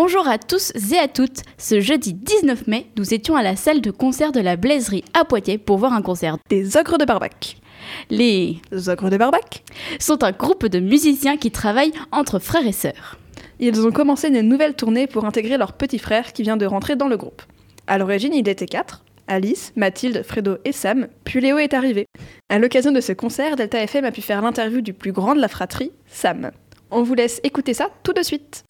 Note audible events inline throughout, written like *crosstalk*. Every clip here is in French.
Bonjour à tous et à toutes. Ce jeudi 19 mai, nous étions à la salle de concert de la Blaiserie à Poitiers pour voir un concert. Des Ogres de Barbac. Les Ogres de Barbac sont un groupe de musiciens qui travaillent entre frères et sœurs. Ils ont commencé une nouvelle tournée pour intégrer leur petit frère qui vient de rentrer dans le groupe. À l'origine, il était quatre. Alice, Mathilde, Fredo et Sam, puis Léo est arrivé. À l'occasion de ce concert, Delta FM a pu faire l'interview du plus grand de la fratrie, Sam. On vous laisse écouter ça tout de suite.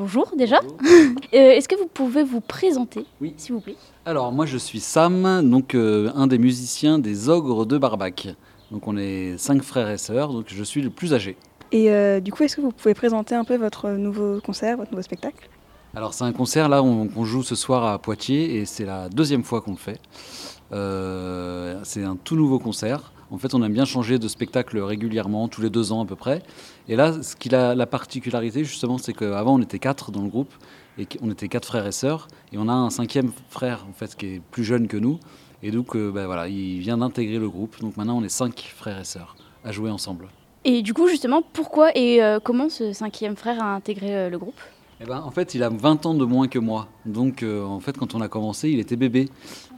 Bonjour déjà. *laughs* Euh, Est-ce que vous pouvez vous présenter, Oui. s'il vous plaît? Alors moi je suis Sam, donc euh, un des musiciens des Ogres de Barbac. Donc on est cinq frères et sœurs, donc je suis le plus âgé. Et euh, du coup, est-ce que vous pouvez présenter un peu votre nouveau concert, votre nouveau spectacle? Alors c'est un concert là on- qu'on joue ce soir à Poitiers et c'est la deuxième fois qu'on le fait. Euh, c'est un tout nouveau concert. En fait on aime bien changer de spectacle régulièrement, tous les deux ans à peu près. Et là ce qui a la particularité justement c'est qu'avant on était quatre dans le groupe et on était quatre frères et sœurs et on a un cinquième frère en fait qui est plus jeune que nous. Et donc euh, ben, voilà, il vient d'intégrer le groupe. Donc maintenant on est cinq frères et sœurs à jouer ensemble. Et du coup, justement, pourquoi et euh, comment ce cinquième frère a intégré euh, le groupe? Eh ben, en fait, il a 20 ans de moins que moi. Donc, euh, en fait, quand on a commencé, il était bébé.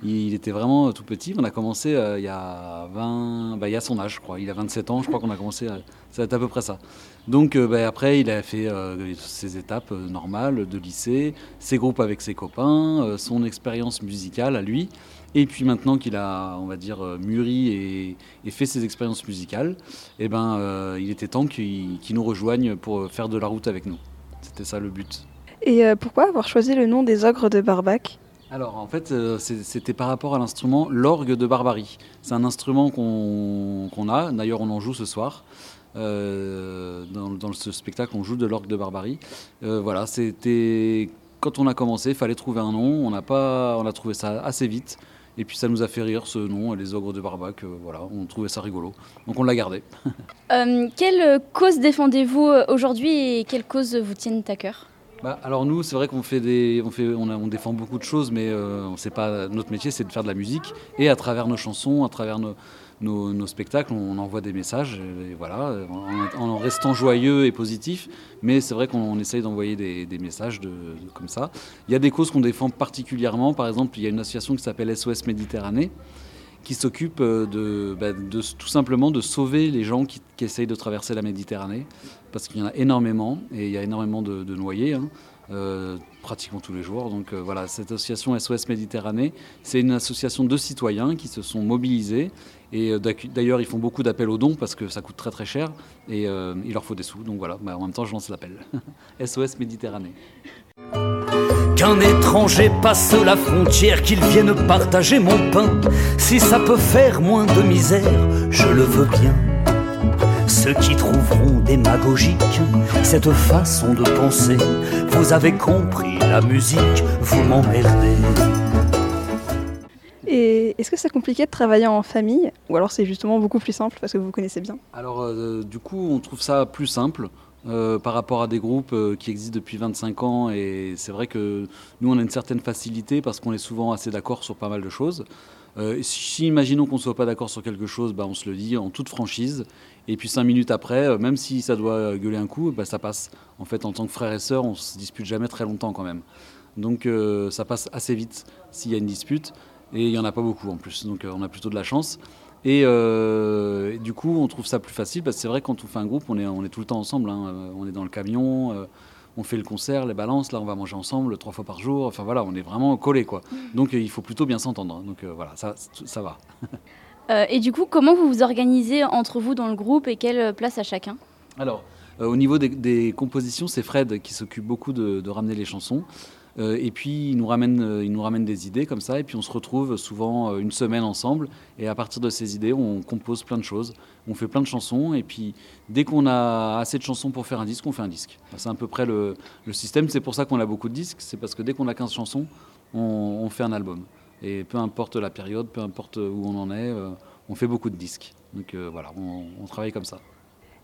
Il, était vraiment euh, tout petit. On a commencé euh, il y a 20, bah, il a son âge, je crois. Il a 27 ans, je crois qu'on a commencé. euh, ça à peu près ça. Donc, bah, après, il a fait ses étapes normales de lycée, ses groupes avec ses copains, son expérience musicale à lui. Et puis maintenant qu'il a, on va dire, mûri et, fait ses expériences musicales, eh ben, il était temps qu'il nous rejoigne pour faire de la route avec nous. C'était ça le but. Et euh, pourquoi avoir choisi le nom des Ogres de Barbac? Alors en fait, euh, c'était par rapport à l'instrument l'orgue de Barbarie. C'est un instrument qu'on a, d'ailleurs on en joue ce soir. Euh, dans, dans ce spectacle, on joue de l'orgue de Barbarie. Euh, voilà, c'était quand on a commencé, il fallait trouver un nom. On n'a pas, on a trouvé ça assez vite. Et puis ça nous a fait rire ce nom, les ogres de Barbac. euh, voilà, on trouvait ça rigolo, donc on l'a gardé. *laughs* Euh, Quelle cause défendez-vous euh, aujourd'hui et quelles causes vous tiennent à cœur? Bah, alors nous, c'est vrai qu'on fait des, on fait, on, a- on défend beaucoup de choses, mais euh, on sait pas. Notre métier, c'est de faire de la musique et à travers nos chansons, à travers nos, nos, spectacles, on envoie des messages. Et voilà, en, en restant joyeux et positif. Mais c'est vrai qu'on essaye d'envoyer des, messages de, comme ça. Il y a des causes qu'on défend particulièrement. Par exemple, il y a une association qui s'appelle SOS Méditerranée qui s'occupe euh, de, bah, de- tout simplement de sauver les gens qui, essayent de traverser la Méditerranée, parce qu'il y en a énormément, et il y a énormément de, noyés, hein, euh, pratiquement tous les jours. Donc euh, voilà, cette association SOS Méditerranée, c'est une association de citoyens qui se sont mobilisés, et euh, d'ailleurs ils font beaucoup d'appels aux dons, parce que ça coûte très très cher, et euh, il leur faut des sous, donc voilà, bah, en même temps je lance l'appel. *laughs* SOS Méditerranée. Qu'un étranger passe la frontière, qu'il vienne partager mon pain. Si ça peut faire moins de misère, je le veux bien. Ceux qui trouveront démagogique cette façon de penser, vous avez compris la musique, vous m'emmerdez. Est-ce que c'est compliqué de travailler en famille Ou alors c'est justement beaucoup plus simple parce que vous connaissez bien? Alors, euh, du coup, on trouve ça plus simple euh, par rapport à des groupes euh, qui existent depuis 25 ans. Et c'est vrai que nous, on a une certaine facilité parce qu'on est souvent assez d'accord sur pas mal de choses. Si, imaginons qu'on ne soit pas d'accord sur quelque chose, bah, on se le dit en toute franchise. Et puis cinq minutes après, même si ça doit gueuler un coup, bah, ça passe. En fait, en tant que frères et sœurs, on se dispute jamais très longtemps quand même. Donc ça passe assez vite s'il y a une dispute. Et il n'y en a pas beaucoup en plus. Donc euh, on a plutôt de la chance. Et, euh, et du coup, on trouve ça plus facile parce que c'est vrai, quand on fait un groupe, on est, on est tout le temps ensemble. hein. Euh, On est dans le camion, euh, on fait le concert, les balances. Là, on va manger ensemble trois fois par jour. Enfin voilà, on est vraiment collés quoi. Donc euh, il faut plutôt bien s'entendre. Donc euh, voilà, ça, ça va. *laughs* Et du coup, comment vous vous organisez entre vous dans le groupe et quelle place à chacun? Alors, au niveau des, des compositions, c'est Fred qui s'occupe beaucoup de, de ramener les chansons. Euh, et puis, il nous, ramène, euh, il nous ramène des idées comme ça. Et puis, on se retrouve souvent euh, une semaine ensemble. Et à partir de ces idées, on compose plein de choses. On fait plein de chansons. Et puis, dès qu'on a assez de chansons pour faire un disque, on fait un disque. C'est à peu près le, système. C'est pour ça qu'on a beaucoup de disques. C'est parce que dès qu'on a 15 chansons, on, fait un album. Et peu importe la période, peu importe où on en est, on fait beaucoup de disques. Donc voilà, on, on travaille comme ça.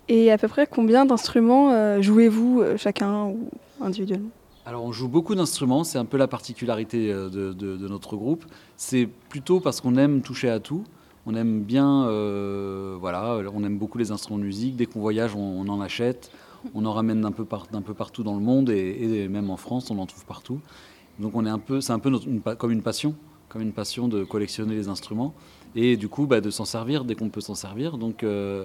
Et à peu près combien d'instruments jouez-vous chacun ou individuellement? Alors on joue beaucoup d'instruments, c'est un peu la particularité euh, de, notre groupe. C'est plutôt parce qu'on aime toucher à tout. On aime bien, euh, voilà, on aime beaucoup les instruments de musique. Dès qu'on voyage, on, en achète. On en ramène d'un peu, partout dans le monde et, même en France, on en trouve partout. Donc on est un peu, c'est un peu comme une passion, comme une passion de collectionner les instruments et du coup bah, de s'en servir dès qu'on peut s'en servir. Donc, euh,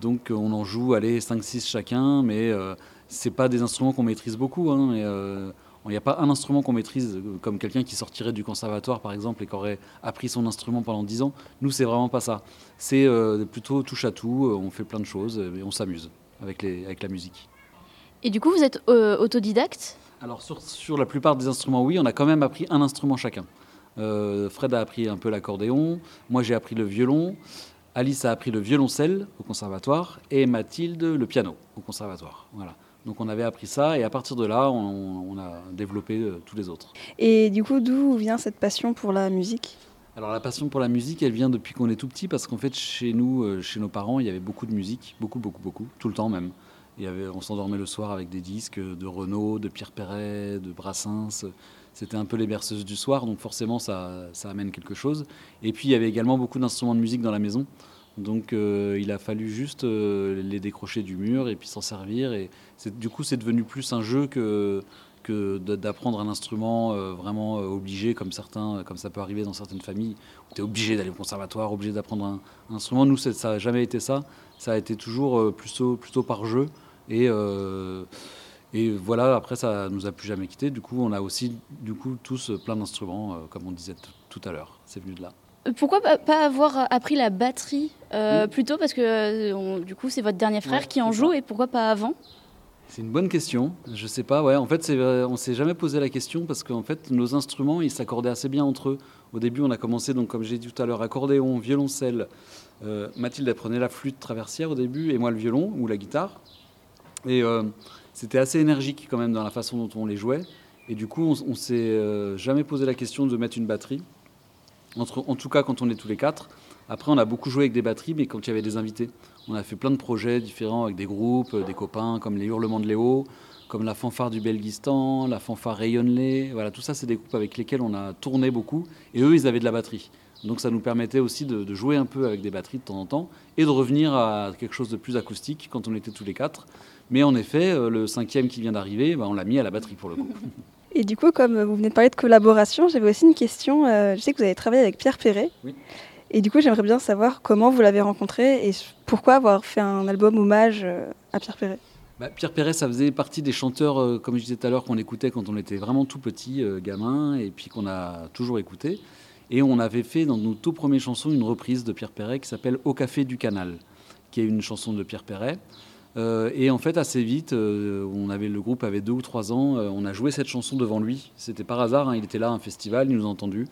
donc on en joue, allez, 5-6 chacun, mais euh, c'est pas des instruments qu'on maîtrise beaucoup. hein, euh, il n'y a pas un instrument qu'on maîtrise, euh, comme quelqu'un qui sortirait du conservatoire par exemple et qui aurait appris son instrument pendant 10 ans. Nous, c'est vraiment pas ça. C'est euh, plutôt touche à tout, euh, on fait plein de choses euh, et on s'amuse avec, les, avec la musique. Et du coup, vous êtes euh, autodidacte? Alors sur, sur la plupart des instruments, oui, on a quand même appris un instrument chacun. Euh, Fred a appris un peu l'accordéon, moi j'ai appris le violon, Alice a appris le violoncelle au conservatoire et Mathilde le piano au conservatoire. Voilà. Donc on avait appris ça et à partir de là, on, on a développé euh, tous les autres. Et du coup, d'où vient cette passion pour la musique? Alors la passion pour la musique, elle vient depuis qu'on est tout petit parce qu'en fait chez nous, euh, chez nos parents, il y avait beaucoup de musique, beaucoup, beaucoup, beaucoup, tout le temps même. Il y avait, on s'endormait le soir avec des disques de Renaud, de Pierre Perret, de Brassens. C'était un peu les berceuses du soir, donc forcément ça, ça amène quelque chose. Et puis il y avait également beaucoup d'instruments de musique dans la maison. Donc euh, il a fallu juste euh, les décrocher du mur et puis s'en servir. Et du coup c'est devenu plus un jeu que, que d'apprendre un instrument euh, vraiment obligé, comme, certains, comme ça peut arriver dans certaines familles, où tu es obligé d'aller au conservatoire, obligé d'apprendre un, un instrument. Nous, ça n'a jamais été ça. Ça a été toujours plutôt, plutôt par jeu. Et, et voilà, après, ça nous a plus jamais quitté. Du coup, on a aussi, du coup, tous euh, plein d'instruments, euh, comme on disait tout à l'heure. C'est venu de là. Euh, Pourquoi pas, avoir appris la batterie euh, Mm. plutôt Parce que on- du coup, c'est votre dernier frère Ouais, qui en joue ça. et pourquoi pas avant? C'est une bonne question. Je sais pas. Ouais, en fait, on s'est jamais posé la question parce qu'en fait, nos instruments, ils s'accordaient assez bien entre eux. Au début, on a commencé, donc, comme j'ai dit tout à l'heure, accordéon, violoncelle. Euh, Mathilde apprenait la flûte traversière au début et moi le violon ou la guitare. Et euh, c'était assez énergique quand même dans la façon dont on les jouait. Et du coup, on, on s'est euh, jamais posé la question de mettre une batterie. En tout cas, quand on est tous les quatre. Après, on a beaucoup joué avec des batteries, mais quand il y avait des invités. On a fait plein de projets différents avec des groupes, euh, des copains, comme les Hurlements de Léo, comme la fanfare du Belgistan, la fanfare Rayonnelé. Voilà, tout ça, c'est des groupes avec lesquels on a tourné beaucoup. Et eux, ils avaient de la batterie. Donc ça nous permettait aussi de, de jouer un peu avec des batteries de temps en temps et de revenir à quelque chose de plus acoustique quand on était tous les quatre. Mais en effet, euh, le cinquième qui vient d'arriver, bah, on l'a mis à la batterie pour le coup. *laughs* Et du coup, comme vous venez de parler de collaboration, j'avais aussi une question. Euh, je sais que vous avez travaillé avec Pierre Perret. Oui. Et du coup, j'aimerais bien savoir comment vous l'avez rencontré et pourquoi avoir fait un album hommage euh, à Pierre Perret. Bah, Pierre Perret, ça faisait partie des chanteurs, euh, comme je disais tout à l'heure, qu'on écoutait quand on était vraiment tout petit, euh, gamin, et puis qu'on a toujours écouté. Et on avait fait dans nos tout premières chansons une reprise de Pierre Perret qui s'appelle Au Café du Canal, qui est une chanson de Pierre Perret. Euh, et en fait, assez vite, euh, on avait, le groupe avait deux ou trois ans, euh, on a joué cette chanson devant lui. C'était par hasard, hein, il était là à un festival, il nous a entendus.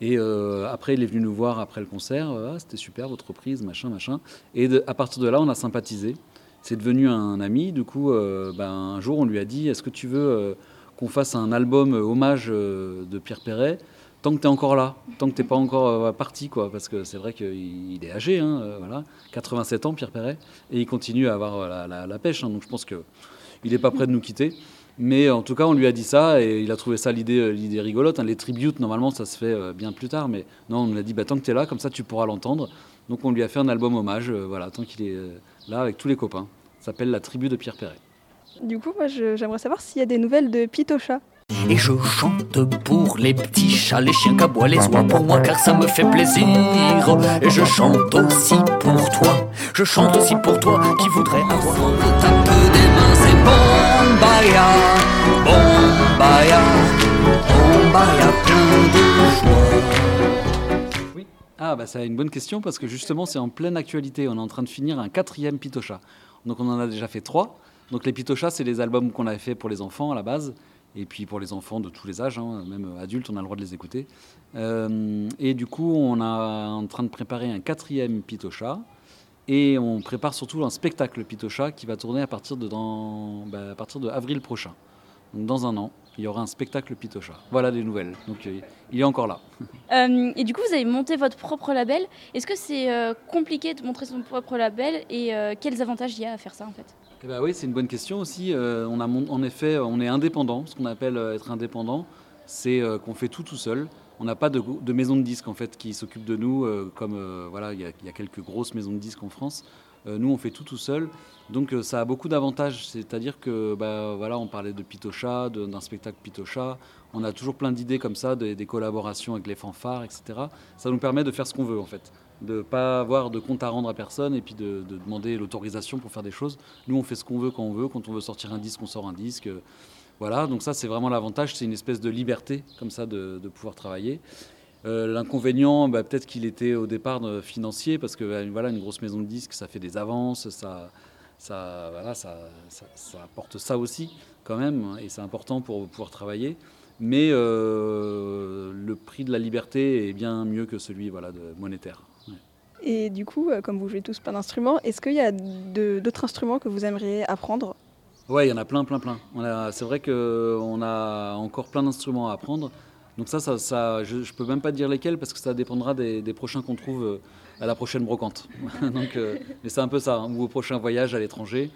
Et après, il est venu nous voir après le concert. Ah, C'était super votre reprise, machin, machin. Et à partir de là, on a sympathisé. C'est devenu un ami. Du coup, ben, un jour, on lui a dit Est-ce que tu veux qu'on fasse un album hommage de Pierre Perret? Tant que tu es encore là, tant que tu n'es pas encore euh, parti, quoi, parce que c'est vrai qu'il il est âgé, hein, euh, voilà, 87 ans, Pierre Perret, et il continue à avoir euh, la, pêche, hein, donc je pense qu'il n'est pas prêt de nous quitter. Mais en tout cas, on lui a dit ça, et il a trouvé ça l'idée rigolote. hein. Les tributes, normalement, ça se fait bien plus tard, mais non, on lui a dit, bah, tant que tu es là, comme ça, tu pourras l'entendre. Donc on lui a fait un album hommage, voilà, tant qu'il est là, avec tous les copains. Ça s'appelle La tribu de Pierre Perret. Du coup, moi, j'aimerais savoir s'il y a des nouvelles de Pitocha. Et je chante pour les petits chats, les chiens qu'aboient les oies pour moi car ça me fait plaisir. Et je chante aussi pour toi, je chante aussi pour toi qui voudrais avoir peu des mains. C'est Bombaya, Bombaya, Bombaya plein de joie. Ah, bah, c'est une bonne question parce que justement, c'est en pleine actualité. On est en train de finir un quatrième Pitocha. Donc, on en a déjà fait trois. Donc, les Pitochas, c'est les albums qu'on avait fait pour les enfants à la base. Et puis pour les enfants de tous les âges, hein, même adultes, on a le droit de les écouter. Euh, et du coup, on est en train de préparer un quatrième Pitocha. Et on prépare surtout un spectacle Pitocha qui va tourner à partir de, bah, avril prochain. Donc dans un an, il y aura un spectacle Pitocha. Voilà les nouvelles. Donc euh, il est encore là. *laughs* Euh, et du coup, vous avez monté votre propre label. Est-ce que c'est compliqué de montrer son propre label et quels avantages il y a à faire ça en fait? Eh ben oui, c'est une bonne question aussi. Euh, on en effet, on est indépendant. Ce qu'on appelle euh, être indépendant, c'est euh, qu'on fait tout tout seul. On n'a pas de, maison de disques en fait qui s'occupe de nous, comme voilà, il y, a quelques grosses maisons de disques en France. nous, on fait tout tout seul. Donc ça a beaucoup d'avantages, c'est-à-dire que bah, voilà, on parlait de Pitocha, d'un spectacle Pitocha, on a toujours plein d'idées comme ça, des, collaborations avec les fanfares, etc. Ça nous permet de faire ce qu'on veut en fait de ne pas avoir de compte à rendre à personne et puis de, demander l'autorisation pour faire des choses. Nous, on fait ce qu'on veut quand on veut. Quand on veut sortir un disque, on sort un disque. Voilà, donc ça, c'est vraiment l'avantage. C'est une espèce de liberté comme ça de, pouvoir travailler. Euh, l'inconvénient, bah, peut-être qu'il était au départ euh, financier, parce que bah, voilà, une grosse maison de disques, ça fait des avances, ça, ça, voilà, ça, ça, apporte ça aussi quand même, et c'est important pour pouvoir travailler. Mais euh, le prix de la liberté est bien mieux que celui voilà, monétaire. Et du coup, euh, comme vous jouez tous pas d'instruments, est-ce qu'il y a d'autres instruments que vous aimeriez apprendre? Ouais, il y en a plein, plein, plein. C'est vrai qu'on a encore plein d'instruments à apprendre. Donc ça, ça, je ne peux même pas dire lesquels parce que ça dépendra des, prochains qu'on trouve euh, à la prochaine brocante. *laughs* donc, euh, mais c'est un peu ça, hein, ou au prochain voyage à l'étranger.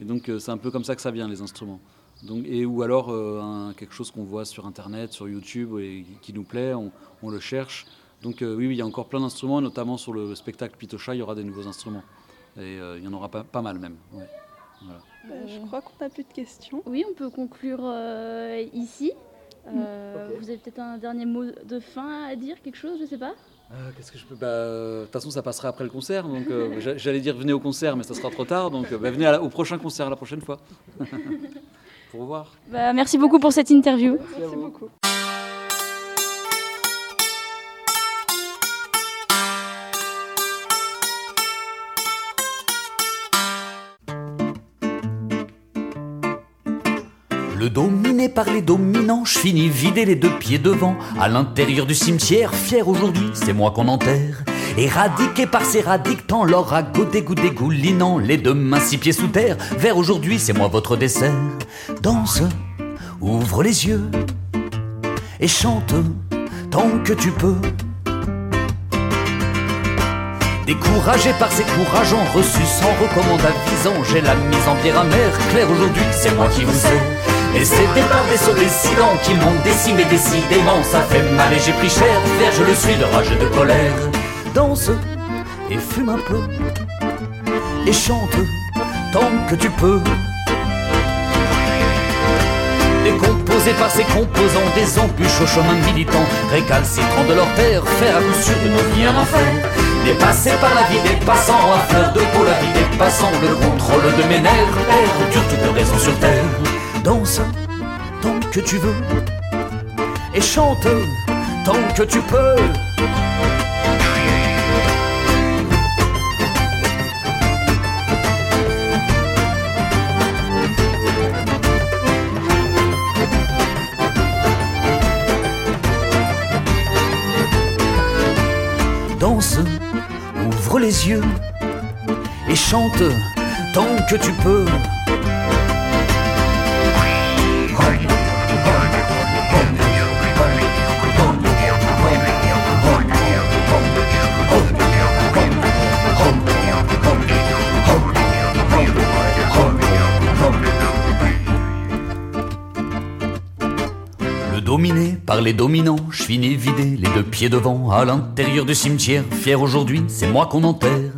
Et donc c'est un peu comme ça que ça vient, les instruments. Donc, et, ou alors quelque chose qu'on voit sur Internet, sur YouTube et qui nous plaît, on, on le cherche. Donc euh, oui, il y a encore plein d'instruments, notamment sur le spectacle Pitocha, il y aura des nouveaux instruments. Et euh, il y en aura pas, pas mal même. Bah, je crois qu'on n'a plus de questions. Oui, on peut conclure euh, ici. Mm. Vous avez peut-être un dernier mot de fin à dire, quelque chose, je ne sais pas? Qu'est-ce que je peux bah, De toute façon, ça passera après le concert. Donc, *laughs* j'allais dire venez au concert, mais ça sera trop tard. Donc, bah, venez au prochain concert la prochaine fois. *laughs* Au revoir. Bah, merci beaucoup pour cette interview. merci beaucoup. Dominé par les dominants, je finis vider les deux pieds devant. À l'intérieur du cimetière, fier aujourd'hui, c'est moi qu'on enterre. Éradiqué par ces radictants, à dégoût dégoulinant, les deux mains six pieds sous terre. Vers aujourd'hui, c'est moi votre dessert. Danse, ouvre les yeux et chante tant que tu peux. Découragé par ces courageants reçus sans recommande avisant, j'ai la mise en pierre amère, claire aujourd'hui, c'est moi qui vous sais. Et des par des sauts décidants qui m'ont décimé décidément. Ça fait mal et j'ai pris cher, Faire je le suis de rage de colère. Danse et fume un peu. Et chante tant que tu peux. Décomposé par ces composants Des embûches au chemin militant Récalcitrant de leur terre Faire à coup sûr de nos vies un enfer. Dépassé par la vie des passants À de peau la vie passants Le contrôle de mes nerfs Perdure toute raison sur terre Danse tant que tu veux et chante tant que tu peux. Danse, ouvre les yeux et chante tant que tu peux. Dominé par les dominants, je finis vidé, les deux pieds devant, à l'intérieur du cimetière, fier aujourd'hui, c'est moi qu'on enterre.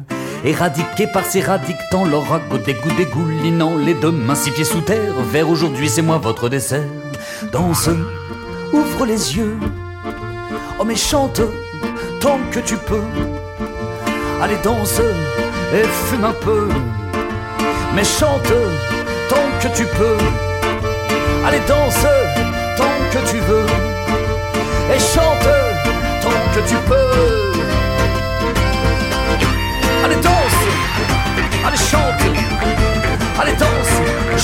Éradiqué par ces radictants, ragot dégoût dégoulinant, les deux mains six pieds sous terre, vers aujourd'hui, c'est moi votre dessert. Danse, ouvre les yeux, oh mais chante tant que tu peux. Allez danse et fume un peu, mais chante tant que tu peux. Allez danse tu peux. Allez danse, allez chante, allez danse,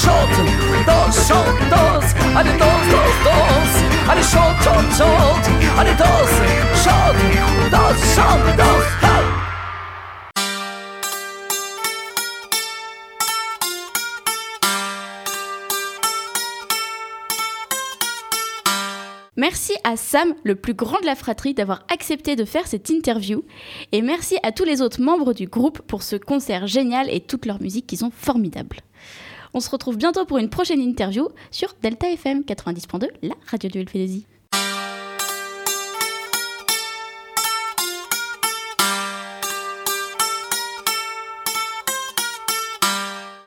chante, danse, chante, danse, allez danse, danse, danse, allez chante, chante, chante, allez danse, chante, danse, chante, danse. Merci à Sam, le plus grand de la fratrie, d'avoir accepté de faire cette interview. Et merci à tous les autres membres du groupe pour ce concert génial et toute leur musique qui sont formidables. On se retrouve bientôt pour une prochaine interview sur Delta FM 90.2, la radio de Elfédésie.